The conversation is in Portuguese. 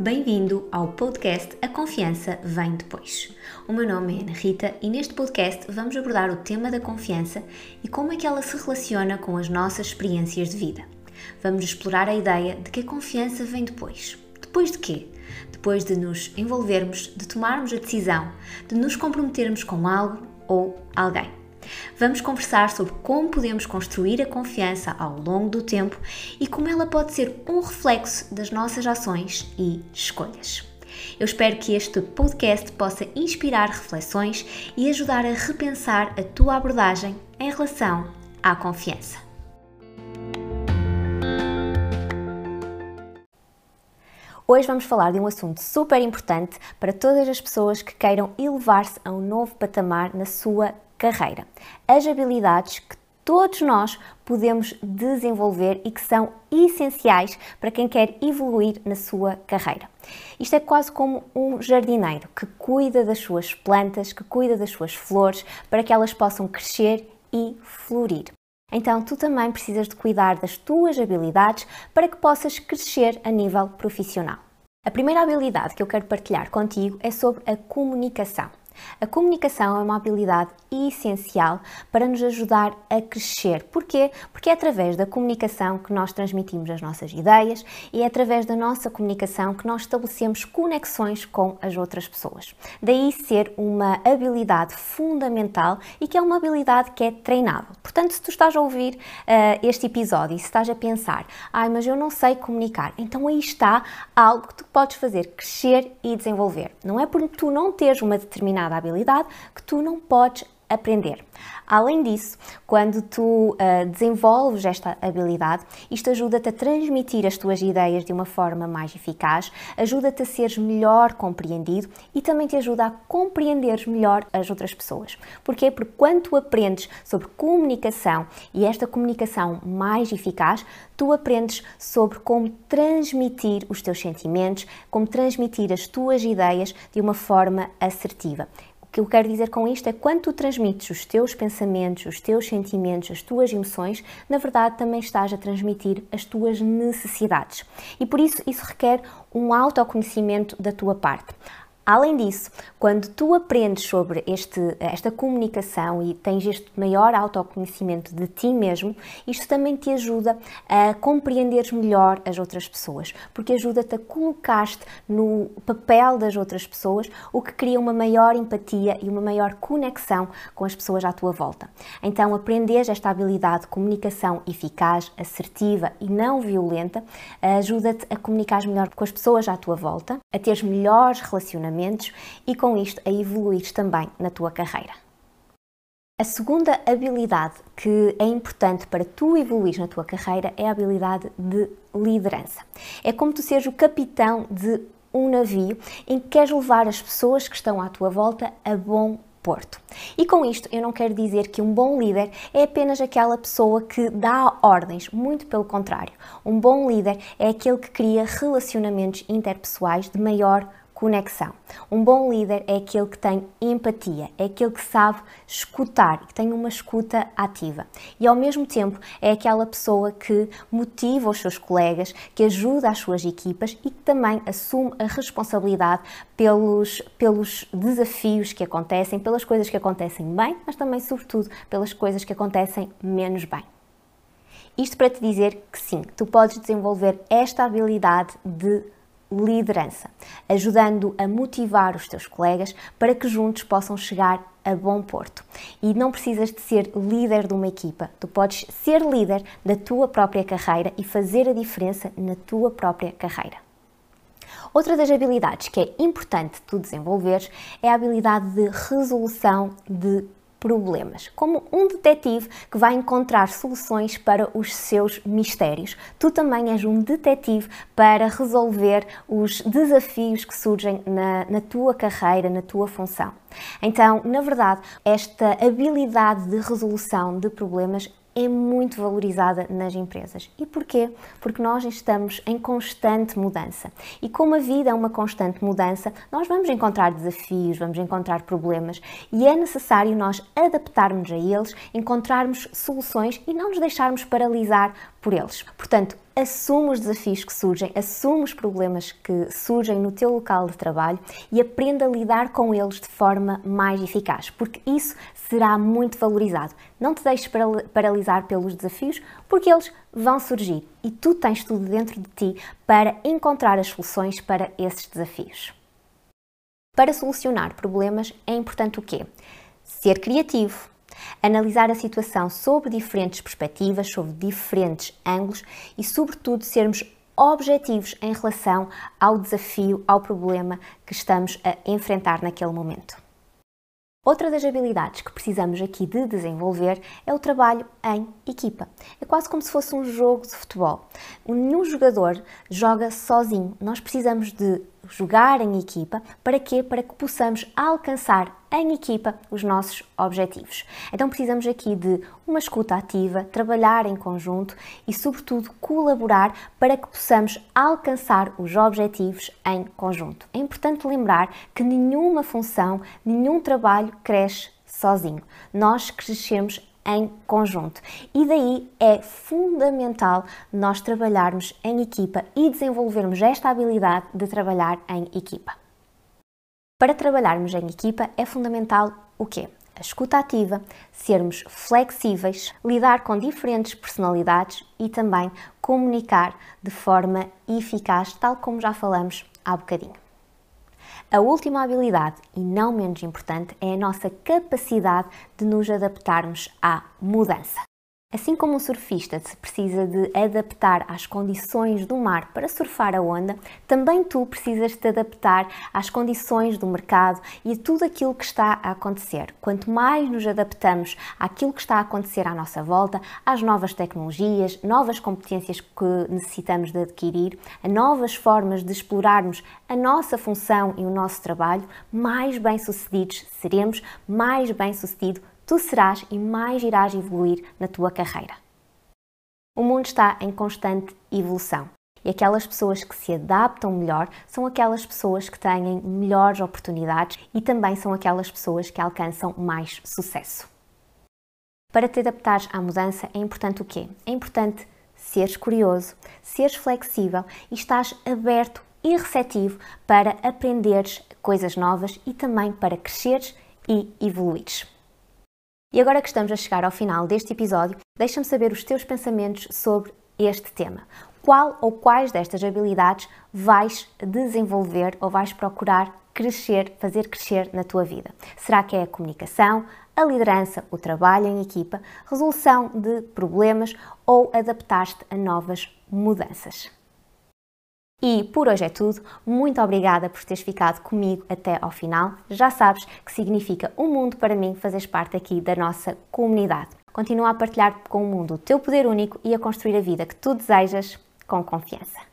Bem-vindo ao podcast A Confiança Vem Depois. O meu nome é Ana Rita e neste podcast vamos abordar o tema da confiança e como é que ela se relaciona com as nossas experiências de vida. Vamos explorar a ideia de que a confiança vem depois. Depois de quê? Depois de nos envolvermos, de tomarmos a decisão, de nos comprometermos com algo ou alguém. Vamos conversar sobre como podemos construir a confiança ao longo do tempo e como ela pode ser um reflexo das nossas ações e escolhas. Eu espero que este podcast possa inspirar reflexões e ajudar a repensar a tua abordagem em relação à confiança. Hoje vamos falar de um assunto super importante para todas as pessoas que queiram elevar-se a um novo patamar na sua carreira. As habilidades que todos nós podemos desenvolver e que são essenciais para quem quer evoluir na sua carreira. Isto é quase como um jardineiro que cuida das suas plantas, que cuida das suas flores, para que elas possam crescer e florir. Então, tu também precisas de cuidar das tuas habilidades para que possas crescer a nível profissional. A primeira habilidade que eu quero partilhar contigo é sobre a comunicação. A comunicação é uma habilidade essencial para nos ajudar a crescer. Porquê? Porque é através da comunicação que nós transmitimos as nossas ideias e é através da nossa comunicação que nós estabelecemos conexões com as outras pessoas. Daí ser uma habilidade fundamental e que é uma habilidade que é treinável. Portanto, se tu estás a ouvir uh, este episódio e se estás a pensar, ai, mas eu não sei comunicar, então aí está algo que tu podes fazer crescer e desenvolver. Não é porque tu não teres uma determinada determinada habilidade que tu não podes aprender. Além disso, quando tu uh, desenvolves esta habilidade, isto ajuda-te a transmitir as tuas ideias de uma forma mais eficaz, ajuda-te a seres melhor compreendido e também te ajuda a compreender melhor as outras pessoas. Porquê? Porque quando tu aprendes sobre comunicação e esta comunicação mais eficaz, tu aprendes sobre como transmitir os teus sentimentos, como transmitir as tuas ideias de uma forma assertiva que eu quero dizer com isto é quando tu transmites os teus pensamentos, os teus sentimentos, as tuas emoções, na verdade também estás a transmitir as tuas necessidades. E por isso isso requer um autoconhecimento da tua parte. Além disso, quando tu aprendes sobre este, esta comunicação e tens este maior autoconhecimento de ti mesmo, isto também te ajuda a compreenderes melhor as outras pessoas, porque ajuda-te a colocar-te no papel das outras pessoas, o que cria uma maior empatia e uma maior conexão com as pessoas à tua volta. Então, aprenderes esta habilidade de comunicação eficaz, assertiva e não violenta ajuda-te a comunicar melhor com as pessoas à tua volta, a teres melhores relacionamentos e com isto a evoluir também na tua carreira. A segunda habilidade que é importante para tu evoluir na tua carreira é a habilidade de liderança. É como tu seres o capitão de um navio em que queres levar as pessoas que estão à tua volta a bom porto. E com isto eu não quero dizer que um bom líder é apenas aquela pessoa que dá ordens, muito pelo contrário. Um bom líder é aquele que cria relacionamentos interpessoais de maior conexão. Um bom líder é aquele que tem empatia, é aquele que sabe escutar, que tem uma escuta ativa. E ao mesmo tempo é aquela pessoa que motiva os seus colegas, que ajuda as suas equipas e que também assume a responsabilidade pelos, pelos desafios que acontecem, pelas coisas que acontecem bem, mas também, sobretudo, pelas coisas que acontecem menos bem. Isto para te dizer que sim, tu podes desenvolver esta habilidade de liderança, ajudando a motivar os teus colegas para que juntos possam chegar a bom porto. E não precisas de ser líder de uma equipa, tu podes ser líder da tua própria carreira e fazer a diferença na tua própria carreira. Outra das habilidades que é importante tu desenvolveres é a habilidade de resolução de problemas, como um detetive que vai encontrar soluções para os seus mistérios. Tu também és um detetive para resolver os desafios que surgem na, na tua carreira, na tua função. Então, na verdade, esta habilidade de resolução de problemas é muito valorizada nas empresas. E porquê? Porque nós estamos em constante mudança. E como a vida é uma constante mudança, nós vamos encontrar desafios, vamos encontrar problemas e é necessário nós adaptarmos a eles, encontrarmos soluções e não nos deixarmos paralisar por eles. Portanto, assume os desafios que surgem, assume os problemas que surgem no teu local de trabalho e aprenda a lidar com eles de forma mais eficaz, porque isso será muito valorizado. Não te deixes paralisar pelos desafios, porque eles vão surgir e tu tens tudo dentro de ti para encontrar as soluções para esses desafios. Para solucionar problemas é importante o quê? Ser criativo, analisar a situação sob diferentes perspectivas, sob diferentes ângulos e, sobretudo, sermos objetivos em relação ao desafio, ao problema que estamos a enfrentar naquele momento. Outra das habilidades que precisamos aqui de desenvolver é o trabalho em equipa. É quase como se fosse um jogo de futebol. Nenhum jogador joga sozinho. Nós precisamos de jogar em equipa. Para quê? Para que possamos alcançar em equipa os nossos objetivos. Então precisamos aqui de uma escuta ativa, trabalhar em conjunto e, sobretudo, colaborar para que possamos alcançar os objetivos em conjunto. É importante lembrar que nenhuma função, nenhum trabalho cresce sozinho. Nós crescemos em conjunto. E daí é fundamental nós trabalharmos em equipa e desenvolvermos esta habilidade de trabalhar em equipa. Para trabalharmos em equipa é fundamental o quê? A escuta ativa, sermos flexíveis, lidar com diferentes personalidades e também comunicar de forma eficaz, tal como já falamos há bocadinho. A última habilidade, e não menos importante, é a nossa capacidade de nos adaptarmos à mudança. Assim como um surfista se precisa de adaptar às condições do mar para surfar a onda, também tu precisas te adaptar às condições do mercado e a tudo aquilo que está a acontecer. Quanto mais nos adaptamos àquilo que está a acontecer à nossa volta, às novas tecnologias, novas competências que necessitamos de adquirir, a novas formas de explorarmos a nossa função e o nosso trabalho, mais bem-sucedidos seremos, mais bem-sucedido tu serás e mais irás evoluir na tua carreira. O mundo está em constante evolução e aquelas pessoas que se adaptam melhor são aquelas pessoas que têm melhores oportunidades e também são aquelas pessoas que alcançam mais sucesso. Para te adaptares à mudança é importante o quê? É importante seres curioso, seres flexível e estás aberto e receptivo para aprenderes coisas novas e também para cresceres e evoluires. E agora que estamos a chegar ao final deste episódio, deixa-me saber os teus pensamentos sobre este tema. Qual ou quais destas habilidades vais desenvolver ou vais procurar crescer, fazer crescer na tua vida? Será que é a comunicação, a liderança, o trabalho em equipa, resolução de problemas ou adaptar-te a novas mudanças? E por hoje é tudo. Muito obrigada por teres ficado comigo até ao final. Já sabes que significa um mundo para mim fazeres parte aqui da nossa comunidade. Continua a partilhar com o mundo o teu poder único e a construir a vida que tu desejas com confiança.